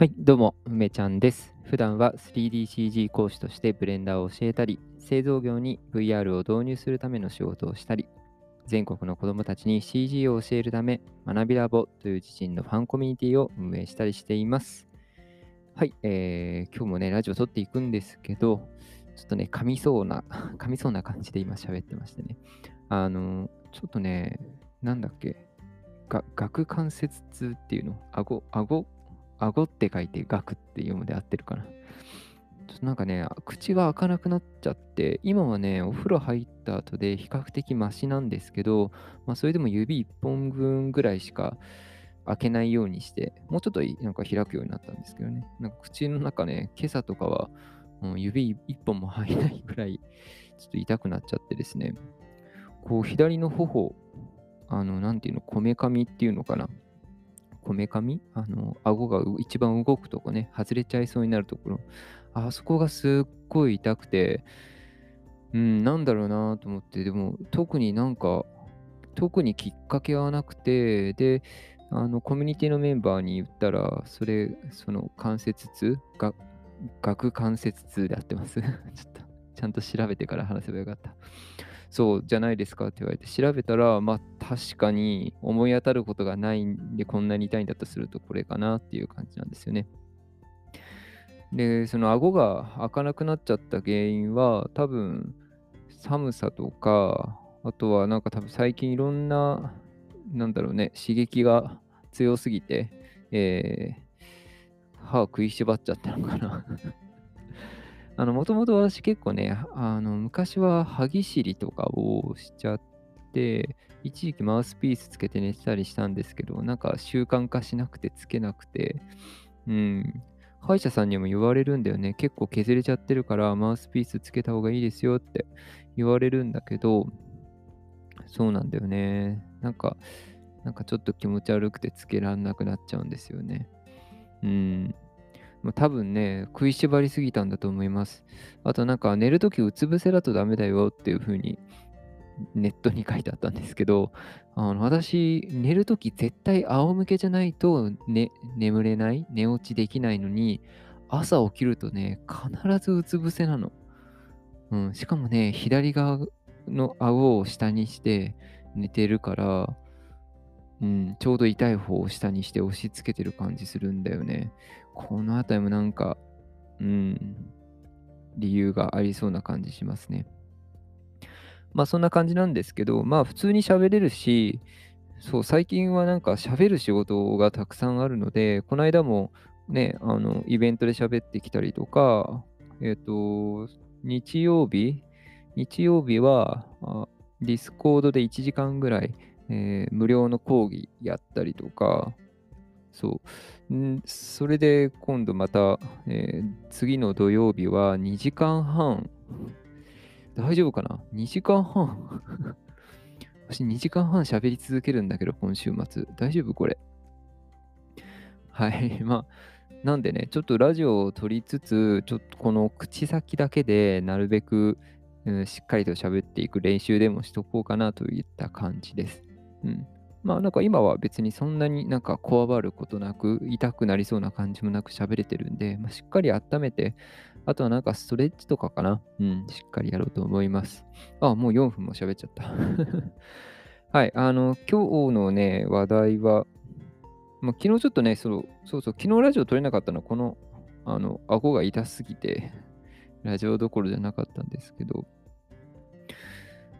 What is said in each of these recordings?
はい、どうも、梅ちゃんです。普段は 3DCG 講師としてブレンダーを教えたり、製造業に VR を導入するための仕事をしたり、全国の子どもたちに CG を教えるため、学びラボという自身のファンコミュニティを運営したりしています。はい、えー今日もね、ラジオ撮っていくんですけど、ちょっとね、噛みそうな、噛みそうな感じで今喋ってましてね。あの、ちょっとね、なんだっけ、が顎関節痛っていうの、顎、顎、顎って書いて顎って読むで合ってるかな。ちょっとなんかね、口が開かなくなっちゃって、今はね、お風呂入った後で比較的マシなんですけど、まあ、それでも指1本分ぐらいしか開けないようにして、もうちょっとなんか開くようになったんですけどね。なんか口の中ね、今朝とかは、もう指1本も入らないぐらい、ちょっと痛くなっちゃってですね、こう左の頬、あの、なんていうの、こめかみっていうのかな。こめかみあの、顎が一番動くとこね、外れちゃいそうになるところ。あそこがすっごい痛くて、うん、なんだろうなと思って、でも特になんか、特にきっかけはなくて、で、あの、コミュニティのメンバーに言ったら、それ、その関節痛が、顎関節痛で合ってますちょっと、ちゃんと調べてから話せばよかった。そうじゃないですかって言われて調べたら、まあ確かに思い当たることがないんでこんなに痛いんだとするとこれかなっていう感じなんですよね。で、その顎が開かなくなっちゃった原因は多分寒さとか、あとはなんか多分最近いろんな、なんだろうね、刺激が強すぎて、えー歯を食いしばっちゃったのかな。あの、もともと私結構ね、あの、昔は歯ぎしりとかをしちゃって、一時期マウスピースつけて寝てたりしたんですけど、なんか習慣化しなくてつけなくて、うん、歯医者さんにも言われるんだよね。結構削れちゃってるから、マウスピースつけた方がいいですよって言われるんだけど、そうなんだよね。なんか、なんかちょっと気持ち悪くてつけらんなくなっちゃうんですよね。うん。まあ多分ね、食いしばりすぎたんだと思います。あとなんか寝るときうつ伏せだとダメだよっていう風にネットに書いてあったんですけど、あの私、寝るとき絶対仰向けじゃないと、ね、眠れない、寝落ちできないのに、朝起きるとね、必ずうつ伏せなの。うん、しかもね、左側の顎を下にして寝てるから、うん、ちょうど痛い方を下にして押し付けてる感じするんだよね。このあたりもなんか、うん、理由がありそうな感じしますね。まあそんな感じなんですけど、まあ普通に喋れるし、そう、最近はなんか喋る仕事がたくさんあるので、この間もね、あの、イベントで喋ってきたりとか、えっ、と、日曜日？日曜日は、 Discord で1時間ぐらい、えー無料の講義やったりとか、そう。んそれで今度また、えー次の土曜日は2時間半。大丈夫かな ?2 時間半 私2時間半喋り続けるんだけど、今週末。大丈夫これ？はい。まあ、なんでね、ちょっとラジオを撮りつつ、ちょっとこの口先だけでなるべく、うんしっかりと喋っていく練習でもしとこうかなといった感じです。うん。まあなんか今は別にそんなになんかこわばることなく、痛くなりそうな感じもなく喋れてるんで、まあ、しっかり温めて、あとはなんかストレッチとかかな。うん、しっかりやろうと思います。あ、あもう4分も喋っちゃった。はい、あの、今日のね、話題は、まあ、昨日ちょっとね、そうそうそう、昨日ラジオ撮れなかったのは、この、あの、顎が痛すぎて、ラジオどころじゃなかったんですけど、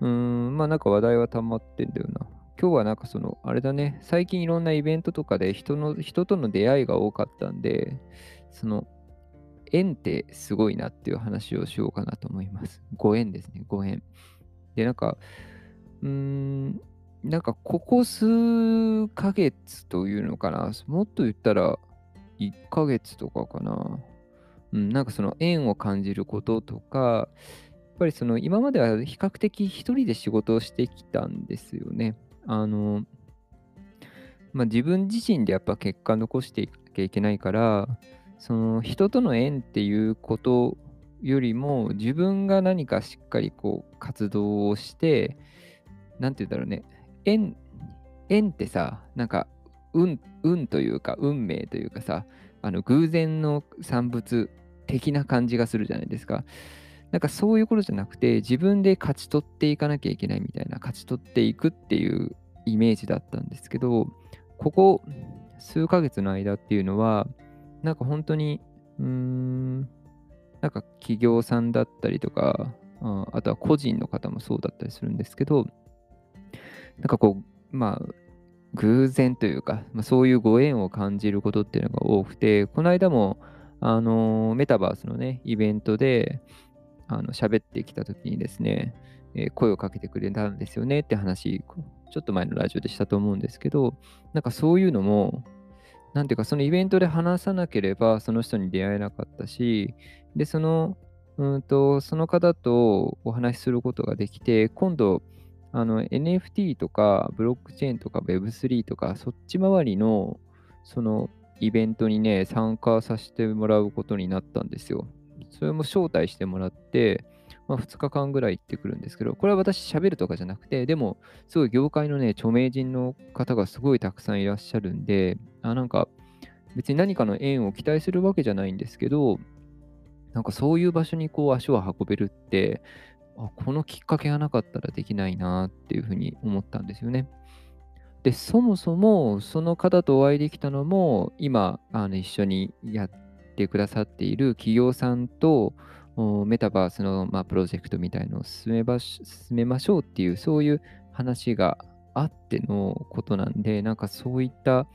うーん、まあなんか話題は溜まってんだよな。今日はなんかその、あれだね、最近いろんなイベントとかで人の、人との出会いが多かったんで、その、縁ってすごいなっていう話をしようかなと思います。ご縁ですね、ご縁。で、なんか、うーん、なんかここ数ヶ月というのかな、もっと言ったら1ヶ月とかかな。うん、なんかその縁を感じることとか、やっぱりその今までは比較的一人で仕事をしてきたんですよね。あの、まあ、自分自身でやっぱ結果残していかなきゃいけないから、その人との縁っていうことよりも自分が何かしっかりこう活動をして、なんて言うんだろうね、縁、縁ってさ、なんか運、運というか運命というかさ、あの偶然の産物的な感じがするじゃないですか。なんかそういうことじゃなくて、自分で勝ち取っていかなきゃいけないみたいな、勝ち取っていくっていうイメージだったんですけど、ここ数ヶ月の間っていうのは、なんか本当に、うーん、なんか企業さんだったりとか、あとは個人の方もそうだったりするんですけど、なんかこう、まあ、偶然というか、まあ、そういうご縁を感じることっていうのが多くて、この間も、あのメタバースのね、イベントで、あの喋ってきたときにですね、えー、声をかけてくれたんですよねって話、ちょっと前のラジオでしたと思うんですけど、なんかそういうのも、なんていうか、そのイベントで話さなければ、その人に出会えなかったし、で、その、うんと、その方とお話しすることができて、今度、あの NFT とかブロックチェーンとか Web3 とかそっち周りのそのイベントにね参加させてもらうことになったんですよ。それも招待してもらって、まあ、2日間ぐらい行ってくるんですけど、これは私喋るとかじゃなくて、でも、すごい業界のね、著名人の方がすごいたくさんいらっしゃるんで、あなんか、別に何かの縁を期待するわけじゃないんですけど、なんかそういう場所にこう足を運べるって、あこのきっかけがなかったらできないなっていうふうに思ったんですよね。で、そもそもその方とお会いできたのも、今、あの一緒にやっってくださっている企業さんと、メタバースの、まあ、プロジェクトみたいのを進めば進めましょうっていう、そういう話があってのことなんで、なんかそういった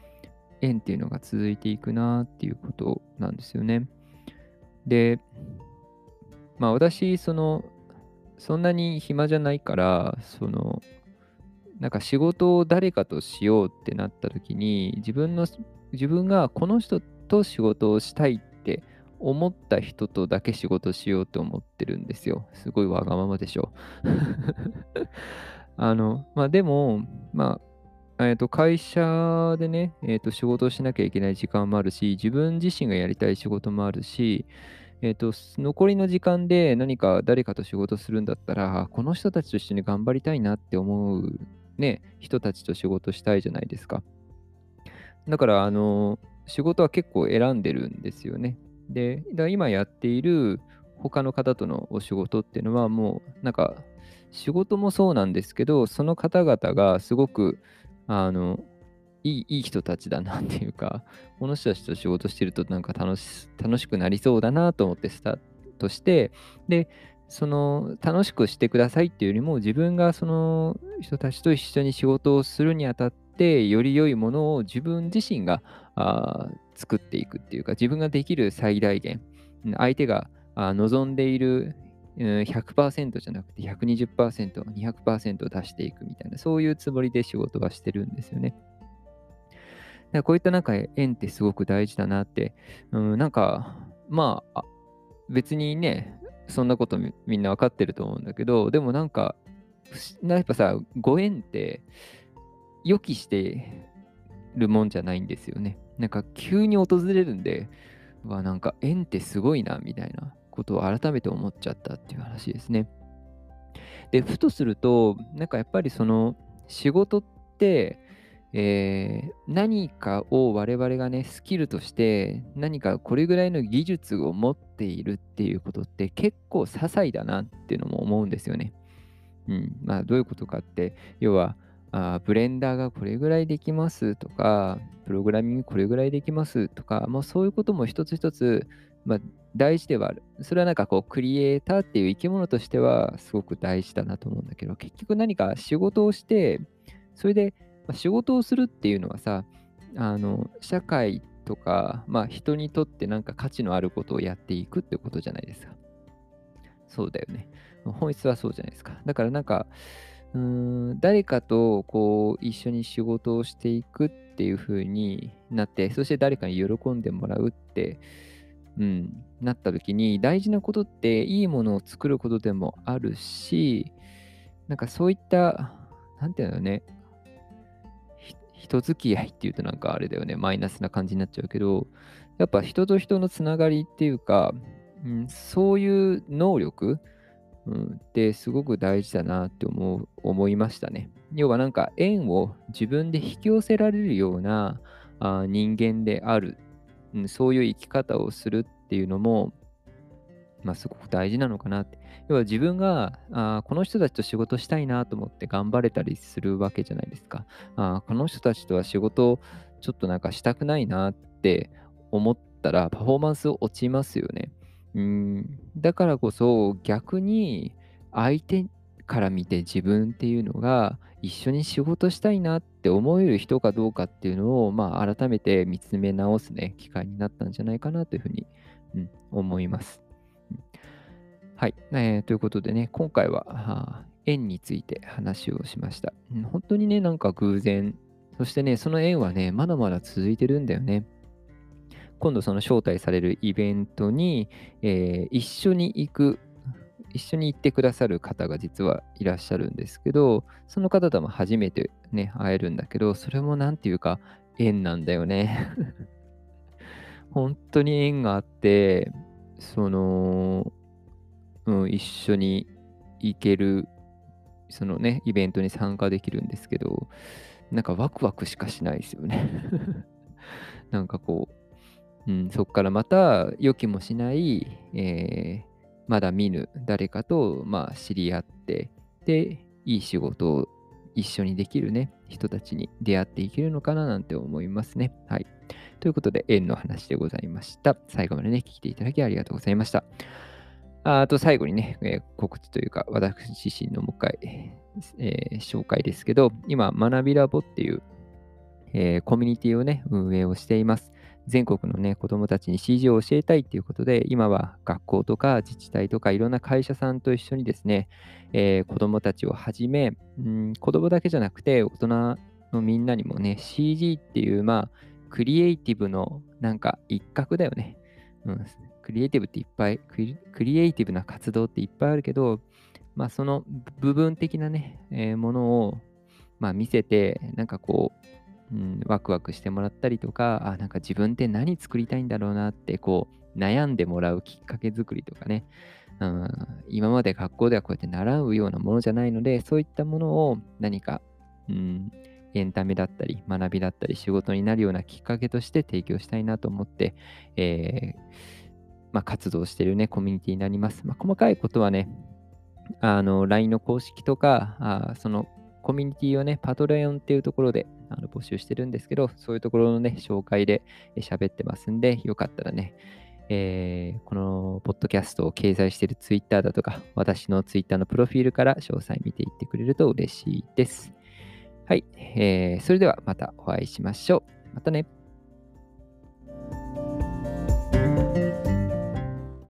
縁っていうのが続いていくなっていうことなんですよね。で、まあ私、その、そんなに暇じゃないから、その、なんか仕事を誰かとしようってなった時に、自分の、自分がこの人と仕事をしたいっ思った人とだけ仕事しようと思ってるんですよ。すごいわがままでしょ。あの、まあでも、まあ、えー、と会社でね、えー、と仕事をしなきゃいけない時間もあるし、自分自身がやりたい仕事もあるし、えー、と残りの時間で何か誰かと仕事するんだったら、この人たちと一緒に頑張りたいなって思う、ね、人たちと仕事したいじゃないですか。だから、あの、仕事は結構選んでるんですよね。で、今やっている他の方とのお仕事っていうのはもうなんか仕事もそうなんですけど、その方々がすごくあのいいいい人たちだなっていうか、この人たちと仕事してるとなんか楽し楽しくなりそうだなと思ってスタートして、で、その楽しくしてくださいっていうよりも自分がその人たちと一緒に仕事をするにあたってより良いものを自分自身があ作っていくっていうか、自分ができる最大限、相手が望んでいる100%じゃなくて120%、200%出していくみたいな、そういうつもりで仕事はしてるんですよね。だこういったなんか縁ってすごく大事だなって、うん、なんか、まあ、別にね、そんなことみんな分かってると思うんだけど、でもなんか、やっぱさ、ご縁って予期してるもんじゃないんですよね。なんか急に訪れるんで、わ、なんか縁ってすごいな、みたいなことを改めて思っちゃったっていう話ですね。で、ふとすると、なんかやっぱりその仕事って、えー、何かを我々がね、スキルとして何かこれぐらいの技術を持っているっていうことって結構些細だなっていうのも思うんですよね。うん。まあどういうことかって、要はあブレンダーがこれぐらいできますとか、プログラミングこれぐらいできますとか、まあ、そういうことも一つ一つ、まあ、大事ではある。それはなんかこう、クリエイターっていう生き物としてはすごく大事だなと思うんだけど、結局何か仕事をして、それで、仕事をするっていうのはさ、あの社会とか、まあ、人にとってなんか価値のあることをやっていくってことじゃないですか。そうだよね。本質はそうじゃないですか。だからなんか、うん、誰かとこう一緒に仕事をしていくっていう風になって、そして誰かに喜んでもらうって、うん、なった時に大事なことっていいものを作ることでもあるし、なんかそういった、なんていうのね、人付き合いっていうとなんかあれだよね、マイナスな感じになっちゃうけど、やっぱ人と人のつながりっていうか、うん、そういう能力、うん、ってすごく大事だなって思う思いましたね。要はなんか縁を自分で引き寄せられるようなあ人間であるうん、そういう生き方をするっていうのも、まあ、すごく大事なのかなって。要は自分があこの人たちと仕事したいなと思って頑張れたりするわけじゃないですか。あこの人たちとは仕事ちょっとなんかしたくないなって思ったらパフォーマンス落ちますよね。うんだからこそ逆に相手から見て自分っていうのが一緒に仕事したいなって思える人かどうかっていうのを、まあ、改めて見つめ直すね、機会になったんじゃないかなというふうに、うん、思います。はい、えー、ということでね、今回は縁について話をしました。本当にね、なんか偶然、そしてね、その縁はね、まだまだ続いてるんだよね。今度その招待されるイベントに、えー、一緒に行く、一緒に行ってくださる方が実はいらっしゃるんですけど、その方とも初めてね、会えるんだけど、それもなんていうか、縁なんだよね。本当に縁があって、その、うん、一緒に行ける、そのね、イベントに参加できるんですけど、なんかワクワクしかしないですよね なんかこう、うん、そこからまた予期もしない、えー、まだ見ぬ誰かと、まあ、知り合って、で、いい仕事を一緒にできるね、人たちに出会っていけるのかななんて思いますね。はい。ということで、縁の話でございました。最後までね、聞いていただきありがとうございました。あと最後にね、えー、告知というか、私自身のもう一回、えー、紹介ですけど、今、学びラボっていう、えー、コミュニティをね、運営をしています。全国のね、子供たちに CG を教えたいっていうことで、今は学校とか自治体とかいろんな会社さんと一緒にですね、えー、子供たちをはじめ、うん、子供だけじゃなくて、大人のみんなにもね、CG っていう、まあ、クリエイティブのなんか一角だよね。うん、クリエイティブっていっぱいクリ、エイティブな活動っていっぱいあるけど、まあ、その部分的なね、えー、ものを、まあ、見せて、なんかこう、うん、ワクワクしてもらったりとか、あ、なんか自分って何作りたいんだろうなって、こう、悩んでもらうきっかけ作りとかね、うん、今まで学校ではこうやって習うようなものじゃないので、そういったものを何か、うん、エンタメだったり、学びだったり、仕事になるようなきっかけとして提供したいなと思って、えーまあ、活動してるね、コミュニティになります。まあ、細かいことはね、あの、LINE の公式とか、あそのコミュニティをね、パトレオンっていうところであの募集してるんですけど、そういうところのね、紹介で喋ってますんで、よかったらね、えー、このポッドキャストを掲載してるツイッターだとか、私のツイッターのプロフィールから詳細見ていってくれると嬉しいです。はい、えー、それではまたお会いしましょう。またね。